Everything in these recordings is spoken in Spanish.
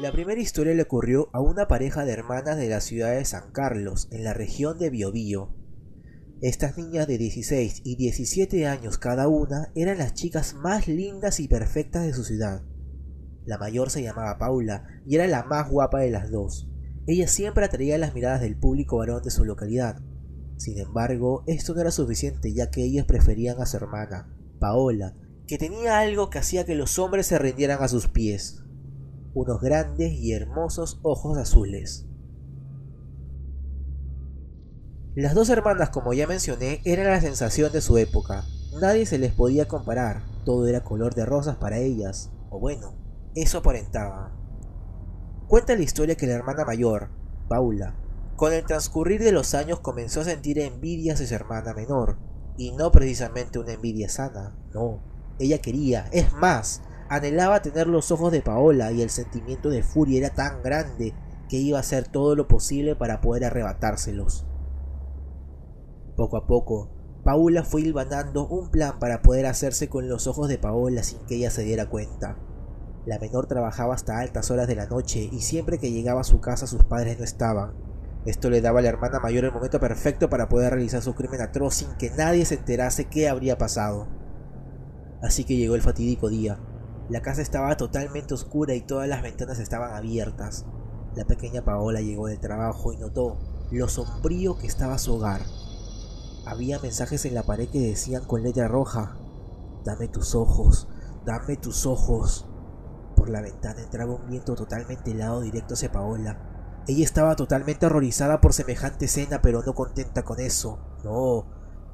La primera historia le ocurrió a una pareja de hermanas de la ciudad de San Carlos, en la región de Biobío. Estas niñas de 16 y 17 años cada una eran las chicas más lindas y perfectas de su ciudad. La mayor se llamaba Paula y era la más guapa de las dos. Ella siempre atraía las miradas del público varón de su localidad. Sin embargo, esto no era suficiente ya que ellas preferían a su hermana, Paola, que tenía algo que hacía que los hombres se rindieran a sus pies. Unos grandes y hermosos ojos azules. Las dos hermanas, como ya mencioné, eran la sensación de su época. Nadie se les podía comparar, todo era color de rosas para ellas, o bueno, eso aparentaba. Cuenta la historia que la hermana mayor, Paula, con el transcurrir de los años comenzó a sentir envidia hacia su hermana menor, y no precisamente una envidia sana, no. Ella quería, es más, anhelaba tener los ojos de Paola y el sentimiento de furia era tan grande que iba a hacer todo lo posible para poder arrebatárselos. Poco a poco, Paula fue hilvanando un plan para poder hacerse con los ojos de Paola sin que ella se diera cuenta. La menor trabajaba hasta altas horas de la noche y siempre que llegaba a su casa sus padres no estaban. Esto le daba a la hermana mayor el momento perfecto para poder realizar su crimen atroz sin que nadie se enterase qué habría pasado. Así que llegó el fatídico día. La casa estaba totalmente oscura y todas las ventanas estaban abiertas. La pequeña Paola llegó del trabajo y notó lo sombrío que estaba su hogar. Había mensajes en la pared que decían con letra roja, Dame tus ojos, dame tus ojos. Por la ventana entraba un viento totalmente helado directo hacia Paola. Ella estaba totalmente horrorizada por semejante escena, pero no contenta con eso. No,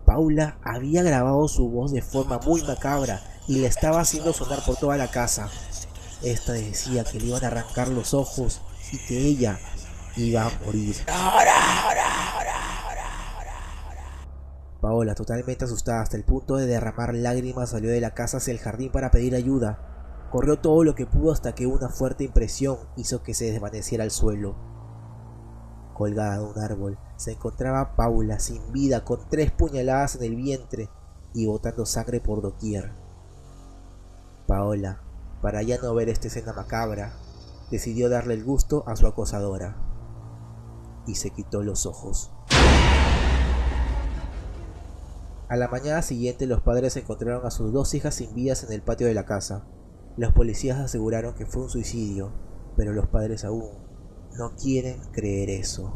Paula había grabado su voz de forma muy macabra y le estaba haciendo sonar por toda la casa. Esta decía que le iban a arrancar los ojos y que ella iba a morir. Paola, totalmente asustada hasta el punto de derramar lágrimas, salió de la casa hacia el jardín para pedir ayuda. Corrió todo lo que pudo hasta que una fuerte impresión hizo que se desvaneciera al suelo. Colgada de un árbol se encontraba Paula sin vida con tres puñaladas en el vientre y botando sangre por doquier. Paola, para ya no ver esta escena macabra, decidió darle el gusto a su acosadora y se quitó los ojos. A la mañana siguiente los padres encontraron a sus dos hijas sin vidas en el patio de la casa. Los policías aseguraron que fue un suicidio, pero los padres aún no quieren creer eso.